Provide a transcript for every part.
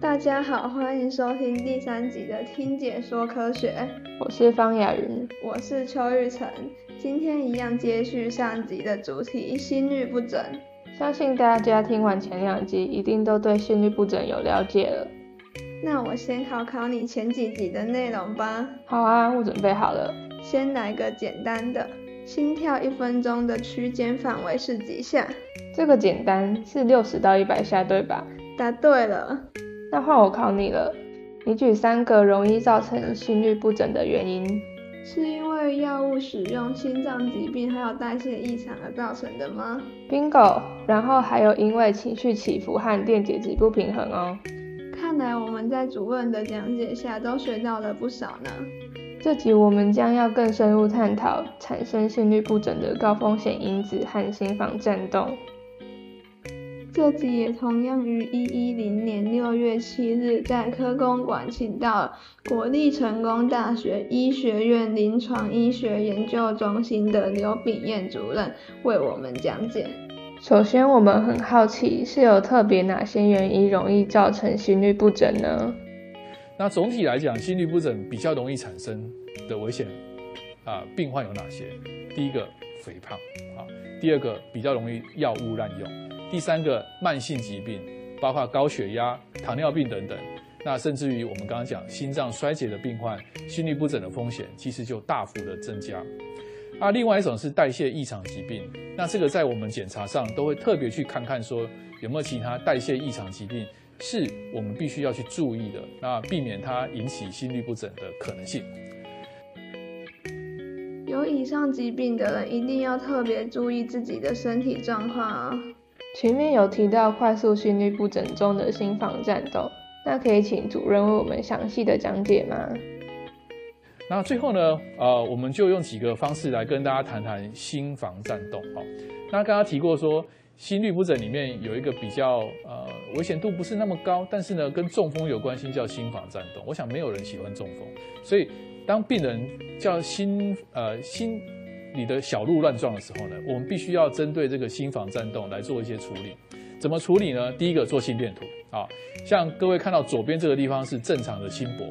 大家好，欢迎收听第三集的听解说科学。我是方雅云，我是邱玉成。今天一样接续上集的主题，心律不整。相信大家听完前两集，一定都对心律不整有了解了。那我先考考你前几集的内容吧。好啊，我准备好了。先来个简单的，心跳一分钟的区间范围是几下？这个简单，是六十到一百下，对吧？答对了。那换我考你了，你举三个容易造成心律不整的原因。是因为药物使用、心脏疾病还有代谢异常而造成的吗？Bingo！然后还有因为情绪起伏和电解质不平衡哦。看来我们在主任的讲解下都学到了不少呢。这集我们将要更深入探讨产生心律不整的高风险因子和心房颤动。这集也同样于一一零年六月七日，在科工馆请到国立成功大学医学院临床医学研究中心的刘炳燕主任为我们讲解。首先，我们很好奇，是有特别哪些原因容易造成心律不整呢？那总体来讲，心律不整比较容易产生的危险啊病患有哪些？第一个，肥胖啊；第二个，比较容易药物滥用。第三个慢性疾病，包括高血压、糖尿病等等，那甚至于我们刚刚讲心脏衰竭的病患，心律不整的风险其实就大幅的增加。啊，另外一种是代谢异常疾病，那这个在我们检查上都会特别去看看说有没有其他代谢异常疾病是我们必须要去注意的，那避免它引起心律不整的可能性。有以上疾病的人一定要特别注意自己的身体状况啊。前面有提到快速心律不整中的心房颤动，那可以请主任为我们详细的讲解吗？那最后呢，呃，我们就用几个方式来跟大家谈谈心房颤动。哈，那刚刚提过说，心律不整里面有一个比较呃危险度不是那么高，但是呢跟中风有关系，叫心房颤动。我想没有人喜欢中风，所以当病人叫心呃心。你的小鹿乱撞的时候呢，我们必须要针对这个心房颤动来做一些处理。怎么处理呢？第一个做心电图啊，像各位看到左边这个地方是正常的心搏，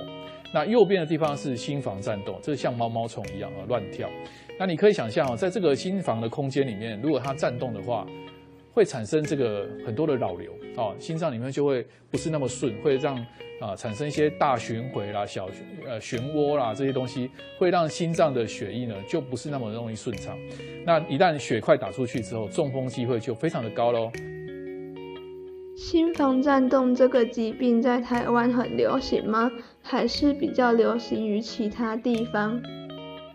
那右边的地方是心房颤动，这像毛毛虫一样啊乱跳。那你可以想象啊，在这个心房的空间里面，如果它颤动的话，会产生这个很多的扰流啊，心脏里面就会不是那么顺，会让啊产生一些大巡回啦、小呃漩涡啦这些东西，会让心脏的血液呢就不是那么容易顺畅。那一旦血块打出去之后，中风机会就非常的高喽。心房颤动这个疾病在台湾很流行吗？还是比较流行于其他地方？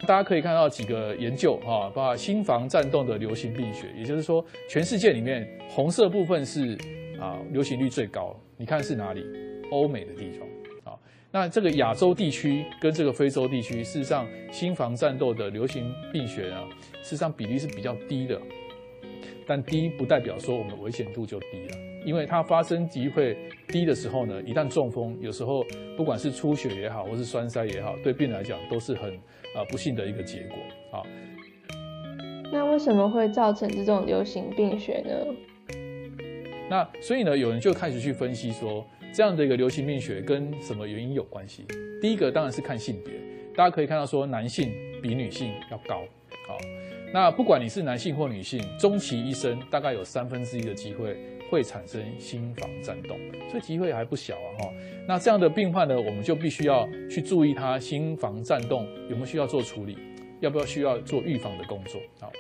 大家可以看到几个研究哈，把心房颤动的流行病学，也就是说，全世界里面红色部分是啊流行率最高。你看是哪里？欧美的地方啊。那这个亚洲地区跟这个非洲地区，事实上心房战斗的流行病学啊，事实上比例是比较低的。但低不代表说我们的危险度就低了，因为它发生机会低的时候呢，一旦中风，有时候不管是出血也好，或是栓塞也好，对病人来讲都是很啊不幸的一个结果啊。那为什么会造成这种流行病学呢？那所以呢，有人就开始去分析说，这样的一个流行病学跟什么原因有关系？第一个当然是看性别，大家可以看到说，男性比女性要高，好。那不管你是男性或女性，终其一生大概有三分之一的机会会产生心房颤动，所以机会还不小啊哈。那这样的病患呢，我们就必须要去注意他心房颤动有没有需要做处理，要不要需要做预防的工作好。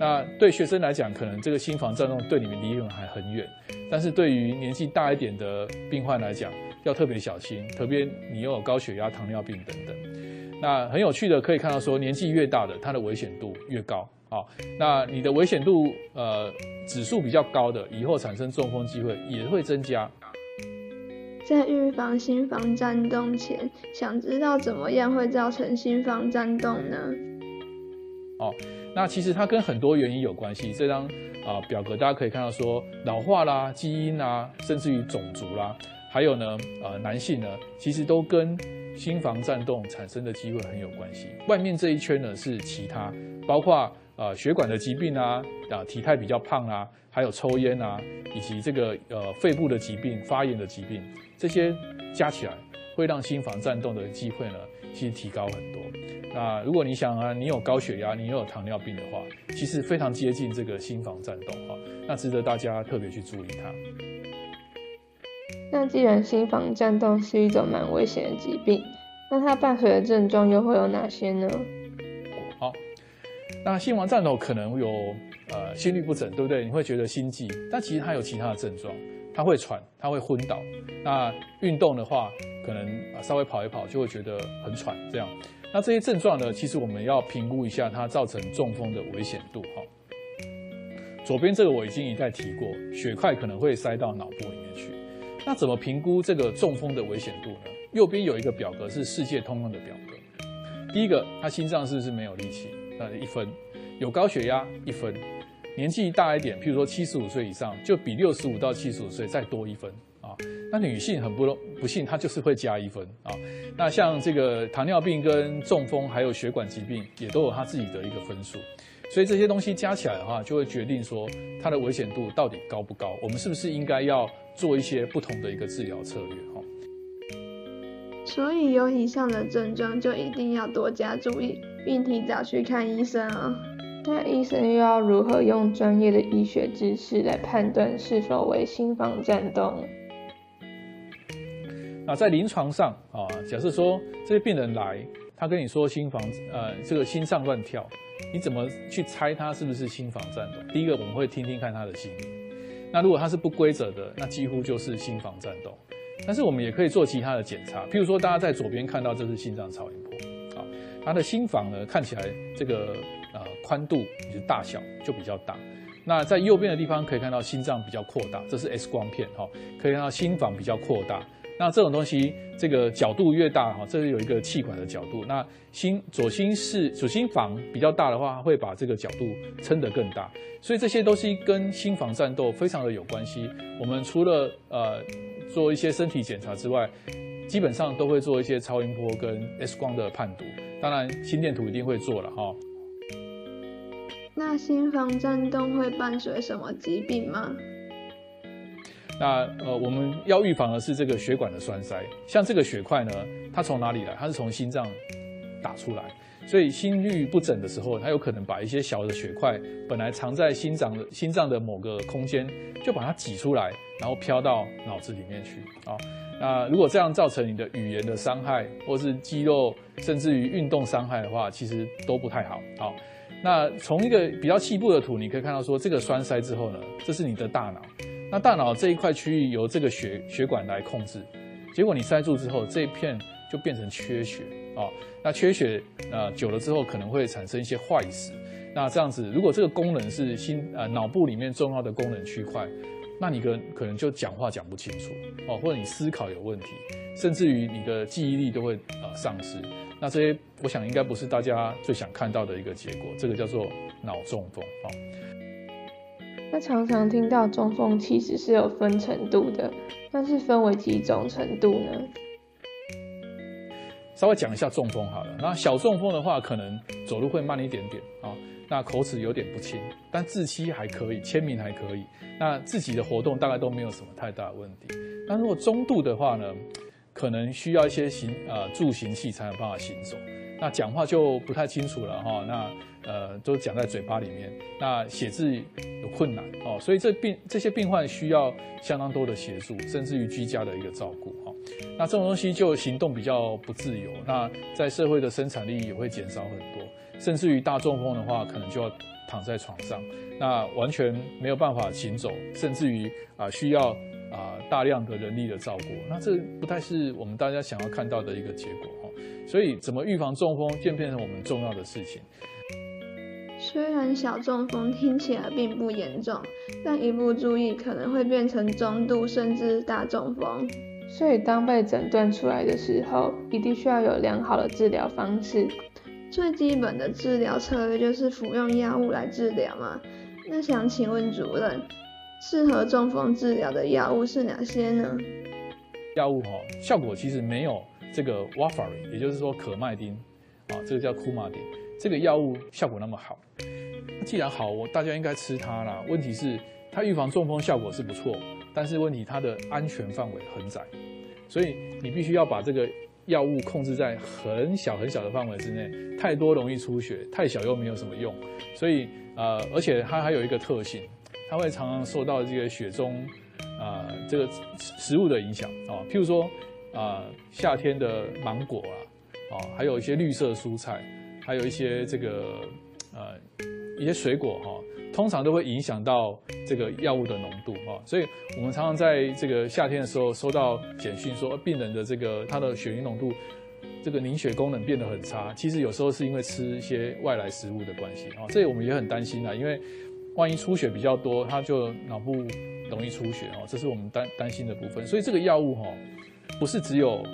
那对学生来讲，可能这个心房颤动对你们离你们还很远，但是对于年纪大一点的病患来讲，要特别小心，特别你又有高血压、糖尿病等等。那很有趣的，可以看到说，年纪越大的，它的危险度越高好。那你的危险度呃指数比较高的，以后产生中风机会也会增加。在预防心房颤动前，想知道怎么样会造成心房颤动呢？哦，那其实它跟很多原因有关系。这张啊表格大家可以看到说，老化啦、基因啦，甚至于种族啦，还有呢呃男性呢，其实都跟。心房颤动产生的机会很有关系。外面这一圈呢是其他，包括呃血管的疾病啊，啊体态比较胖啊，还有抽烟啊，以及这个呃肺部的疾病、发炎的疾病，这些加起来会让心房颤动的机会呢，其实提高很多。那如果你想啊，你有高血压，你又有糖尿病的话，其实非常接近这个心房颤动哈，那值得大家特别去注意它。那既然心房颤动是一种蛮危险的疾病，那它伴随的症状又会有哪些呢？好，那心房颤动可能有呃心律不整，对不对？你会觉得心悸，但其实它有其他的症状，它会喘，它会昏倒。那运动的话，可能啊稍微跑一跑就会觉得很喘，这样。那这些症状呢，其实我们要评估一下它造成中风的危险度哈。左边这个我已经一再提过，血块可能会塞到脑部里面去。那怎么评估这个中风的危险度呢？右边有一个表格是世界通用的表格。第一个，他心脏是不是没有力气？那一分。有高血压一分。年纪大一点，譬如说七十五岁以上，就比六十五到七十五岁再多一分啊。那女性很不不幸，她就是会加一分啊。那像这个糖尿病跟中风还有血管疾病，也都有她自己的一个分数。所以这些东西加起来的话，就会决定说它的危险度到底高不高。我们是不是应该要做一些不同的一个治疗策略？哈。所以有以上的症状，就一定要多加注意，并提早去看医生啊。那医生又要如何用专业的医学知识来判断是否为心房颤动？那在临床上啊，假设说这些病人来，他跟你说心房呃这个心脏乱跳，你怎么去猜他是不是心房颤动？第一个我们会听听看他的心率。那如果他是不规则的，那几乎就是心房颤动。但是我们也可以做其他的检查，譬如说大家在左边看到这是心脏超音波，啊，他的心房呢看起来这个宽度以及大小就比较大。那在右边的地方可以看到心脏比较扩大，这是 X 光片哈，可以看到心房比较扩大。那这种东西这个角度越大哈，这是有一个气管的角度。那心左心室左心房比较大的话，会把这个角度撑得更大。所以这些都是跟心房战斗非常的有关系。我们除了呃。做一些身体检查之外，基本上都会做一些超音波跟 X 光的判读。当然，心电图一定会做了哈。那心房颤动会伴随什么疾病吗？那呃，我们要预防的是这个血管的栓塞。像这个血块呢，它从哪里来？它是从心脏打出来。所以心律不整的时候，它有可能把一些小的血块本来藏在心脏的心脏的某个空间，就把它挤出来，然后飘到脑子里面去啊。那如果这样造成你的语言的伤害，或是肌肉甚至于运动伤害的话，其实都不太好。好，那从一个比较细部的图，你可以看到说，这个栓塞之后呢，这是你的大脑。那大脑这一块区域由这个血血管来控制，结果你塞住之后，这一片就变成缺血。哦，那缺血呃久了之后可能会产生一些坏死。那这样子，如果这个功能是心呃脑部里面重要的功能区块，那你可可能就讲话讲不清楚哦，或者你思考有问题，甚至于你的记忆力都会呃丧失。那这些我想应该不是大家最想看到的一个结果。这个叫做脑中风哦。那常常听到中风其实是有分程度的，但是分为几种程度呢？稍微讲一下中风好了，那小中风的话，可能走路会慢一点点啊，那口齿有点不清，但字期还可以，签名还可以，那自己的活动大概都没有什么太大的问题。那如果中度的话呢，可能需要一些行呃助行器才有办法行走，那讲话就不太清楚了哈，那呃都讲在嘴巴里面，那写字有困难哦，所以这病这些病患需要相当多的协助，甚至于居家的一个照顾哈。那这种东西就行动比较不自由，那在社会的生产力也会减少很多，甚至于大中风的话，可能就要躺在床上，那完全没有办法行走，甚至于啊需要啊大量的人力的照顾，那这不太是我们大家想要看到的一个结果哈。所以怎么预防中风，就变成我们重要的事情。虽然小中风听起来并不严重，但一不注意可能会变成中度甚至大中风。所以，当被诊断出来的时候，一定需要有良好的治疗方式。最基本的治疗策略就是服用药物来治疗嘛。那想请问主任，适合中风治疗的药物是哪些呢？药物哈，效果其实没有这个 warfarin，也就是说可麦丁啊，这个叫库马丁，这个药物效果那么好，既然好，我大家应该吃它啦。问题是它预防中风效果是不错，但是问题它的安全范围很窄，所以你必须要把这个药物控制在很小很小的范围之内，太多容易出血，太小又没有什么用。所以呃，而且它还有一个特性，它会常常受到这个血中啊这个食物的影响啊，譬如说啊夏天的芒果啊。哦，还有一些绿色蔬菜，还有一些这个呃一些水果哈，通常都会影响到这个药物的浓度哈，所以我们常常在这个夏天的时候收到简讯说病人的这个他的血凝浓度，这个凝血功能变得很差，其实有时候是因为吃一些外来食物的关系啊，这我们也很担心啊，因为万一出血比较多，他就脑部容易出血哦，这是我们担担心的部分，所以这个药物哈，不是只有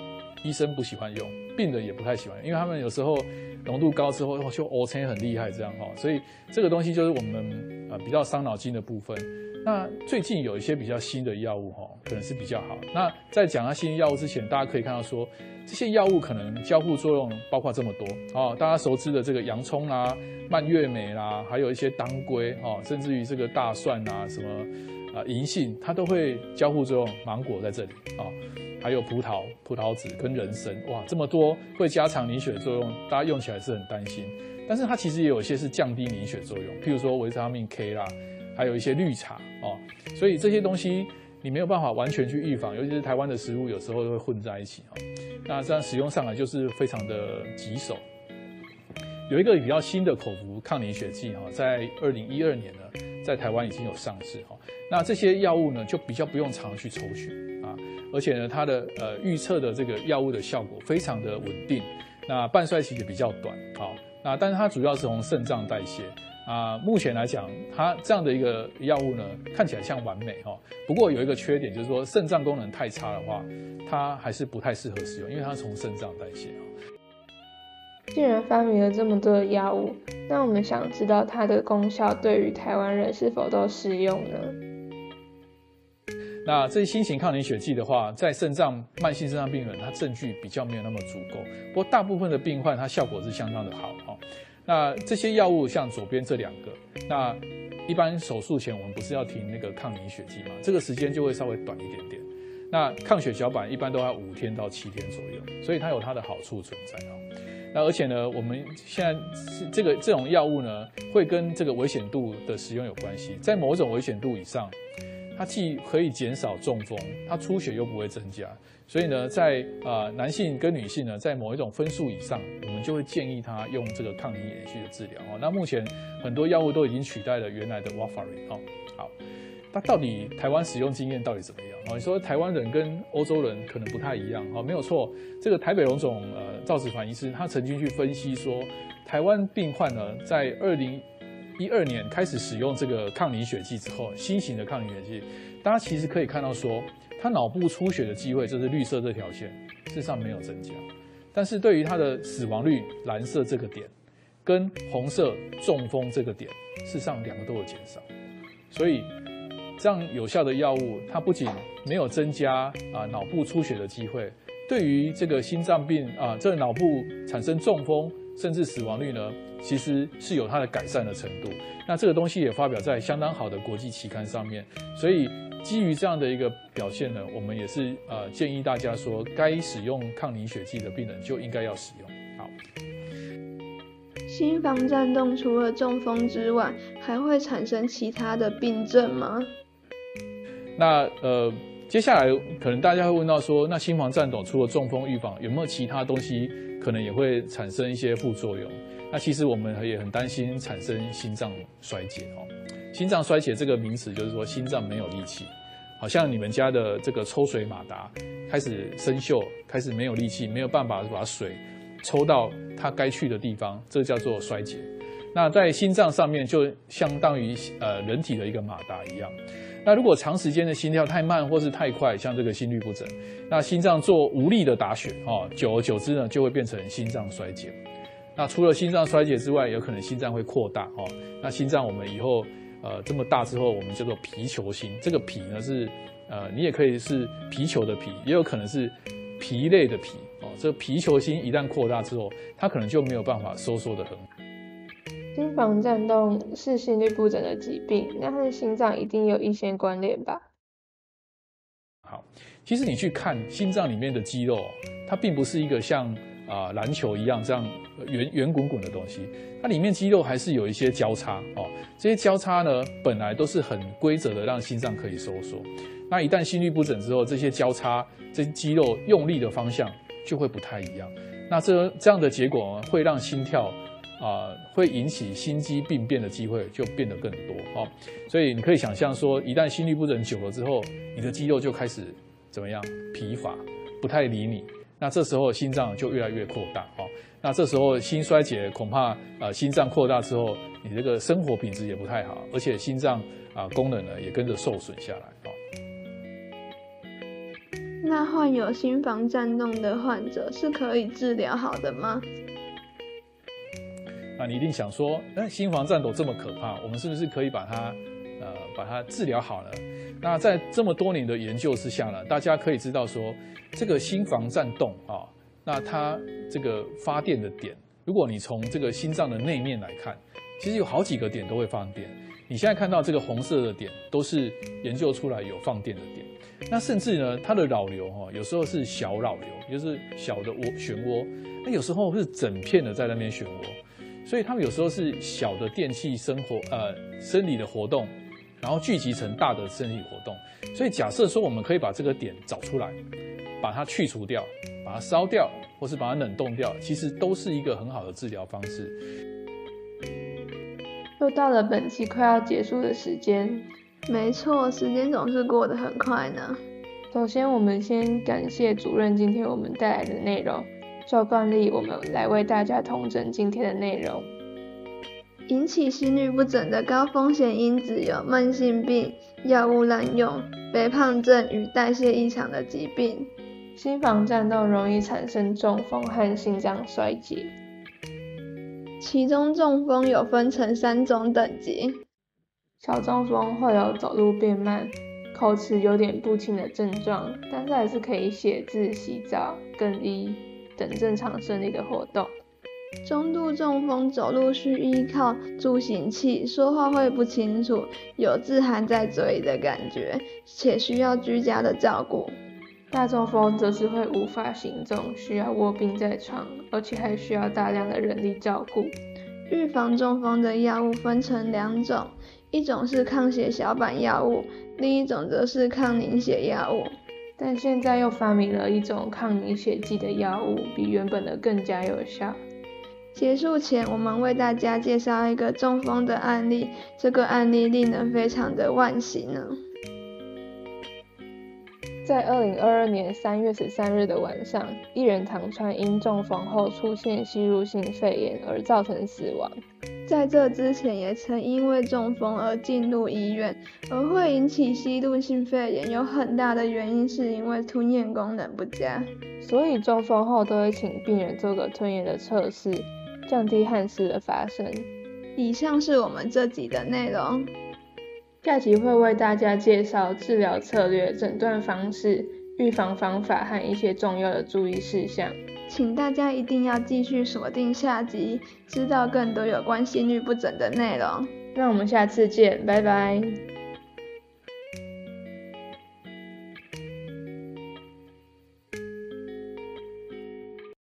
医生不喜欢用。病人也不太喜欢，因为他们有时候浓度高之后就 O 成很厉害这样哈，所以这个东西就是我们呃比较伤脑筋的部分。那最近有一些比较新的药物哈，可能是比较好。那在讲它新药物之前，大家可以看到说这些药物可能交互作用包括这么多哦，大家熟知的这个洋葱啦、蔓越莓啦，还有一些当归哦，甚至于这个大蒜啊什么啊银杏，它都会交互作用。芒果在这里啊。还有葡萄、葡萄籽跟人参，哇，这么多会加强凝血作用，大家用起来是很担心。但是它其实也有一些是降低凝血作用，譬如说维他命 K 啦，还有一些绿茶哦。所以这些东西你没有办法完全去预防，尤其是台湾的食物有时候会混在一起哦。那这样使用上来就是非常的棘手。有一个比较新的口服抗凝血剂哈，在二零一二年呢，在台湾已经有上市哈。那这些药物呢，就比较不用常去抽血啊。而且呢，它的呃预测的这个药物的效果非常的稳定，那半衰期也比较短，好，那但是它主要是从肾脏代谢啊。目前来讲，它这样的一个药物呢，看起来像完美哈。不过有一个缺点，就是说肾脏功能太差的话，它还是不太适合使用，因为它从肾脏代谢啊。既然发明了这么多的药物，那我们想知道它的功效对于台湾人是否都适用呢？那这些新型抗凝血剂的话，在肾脏慢性肾脏病人，它证据比较没有那么足够。不过大部分的病患，它效果是相当的好哦。那这些药物像左边这两个，那一般手术前我们不是要停那个抗凝血剂吗？这个时间就会稍微短一点点。那抗血小板一般都要五天到七天左右，所以它有它的好处存在哦。那而且呢，我们现在是这个这种药物呢，会跟这个危险度的使用有关系，在某种危险度以上。它既可以减少中风，它出血又不会增加，所以呢，在啊男性跟女性呢，在某一种分数以上，我们就会建议他用这个抗凝延续的治疗哦。那目前很多药物都已经取代了原来的 warfarin 哦。好，那到底台湾使用经验到底怎么样？哦，你说台湾人跟欧洲人可能不太一样哦，没有错。这个台北荣总呃赵子凡医师他曾经去分析说，台湾病患呢在二零。一二年开始使用这个抗凝血剂之后，新型的抗凝血剂，大家其实可以看到说，它脑部出血的机会，就是绿色这条线，事实上没有增加。但是对于它的死亡率，蓝色这个点，跟红色中风这个点，事实上两个都有减少。所以这样有效的药物，它不仅没有增加啊脑部出血的机会，对于这个心脏病啊，这个脑部产生中风。甚至死亡率呢，其实是有它的改善的程度。那这个东西也发表在相当好的国际期刊上面。所以基于这样的一个表现呢，我们也是呃建议大家说，该使用抗凝血剂的病人就应该要使用。好，心房颤动除了中风之外，还会产生其他的病症吗？那呃，接下来可能大家会问到说，那心房颤动除了中风预防，有没有其他东西？可能也会产生一些副作用。那其实我们也很担心产生心脏衰竭哦。心脏衰竭这个名词就是说心脏没有力气，好像你们家的这个抽水马达开始生锈，开始没有力气，没有办法把水抽到它该去的地方，这叫做衰竭。那在心脏上面就相当于呃人体的一个马达一样。那如果长时间的心跳太慢或是太快，像这个心律不整，那心脏做无力的打血，哦，久而久之呢，就会变成心脏衰竭。那除了心脏衰竭之外，有可能心脏会扩大，哦，那心脏我们以后呃这么大之后，我们叫做皮球心。这个皮呢是呃你也可以是皮球的皮，也有可能是皮类的皮，哦，这个皮球心一旦扩大之后，它可能就没有办法收缩的很。心房颤动是心律不整的疾病，那和心脏一定有一些关联吧？好，其实你去看心脏里面的肌肉，它并不是一个像啊篮球一样这样圆圆滚滚的东西，它里面肌肉还是有一些交叉哦。这些交叉呢，本来都是很规则的，让心脏可以收缩。那一旦心律不整之后，这些交叉、这些肌肉用力的方向就会不太一样。那这这样的结果会让心跳啊，会引起心肌病变的机会就变得更多哦。所以你可以想象说，一旦心律不整久了之后，你的肌肉就开始怎么样疲乏，不太理你。那这时候心脏就越来越扩大哦。那这时候心衰竭恐怕呃心脏扩大之后，你这个生活品质也不太好，而且心脏啊功能呢也跟着受损下来哦。那患有心房颤动的患者是可以治疗好的吗？那你一定想说，那心房颤抖这么可怕，我们是不是可以把它，呃，把它治疗好了？那在这么多年的研究之下呢，大家可以知道说，这个心房颤动啊，那它这个发电的点，如果你从这个心脏的内面来看，其实有好几个点都会放电。你现在看到这个红色的点，都是研究出来有放电的点。那甚至呢，它的扰流哈，有时候是小扰流，就是小的涡漩涡；那有时候是整片的在那边漩涡。所以他们有时候是小的电器生活呃生理的活动，然后聚集成大的生理活动。所以假设说我们可以把这个点找出来，把它去除掉，把它烧掉，或是把它冷冻掉，其实都是一个很好的治疗方式。又到了本期快要结束的时间。没错，时间总是过得很快呢。首先，我们先感谢主任今天我们带来的内容。照惯例，我们来为大家统整今天的内容。引起心律不整的高风险因子有慢性病、药物滥用、肥胖症与代谢异常的疾病。心房颤动容易产生中风和心脏衰竭。其中中风有分成三种等级。小中风会有走路变慢、口齿有点不清的症状，但是还是可以写字、洗澡、更衣等正常生理的活动。中度中风走路需依靠助行器，说话会不清楚，有字含在嘴里的感觉，且需要居家的照顾。大中风则是会无法行动，需要卧病在床，而且还需要大量的人力照顾。预防中风的药物分成两种。一种是抗血小板药物，另一种则是抗凝血药物。但现在又发明了一种抗凝血剂的药物，比原本的更加有效。结束前，我们为大家介绍一个中风的案例，这个案例令人非常的惋惜呢。在二零二二年三月十三日的晚上，艺人唐川因中风后出现吸入性肺炎而造成死亡。在这之前，也曾因为中风而进入医院。而会引起吸入性肺炎，有很大的原因是因为吞咽功能不佳。所以中风后都会请病人做个吞咽的测试，降低憾事的发生。以上是我们这集的内容。下集会为大家介绍治疗策略、诊断方式、预防方法和一些重要的注意事项，请大家一定要继续锁定下集，知道更多有关心律不整的内容。那我们下次见，拜拜。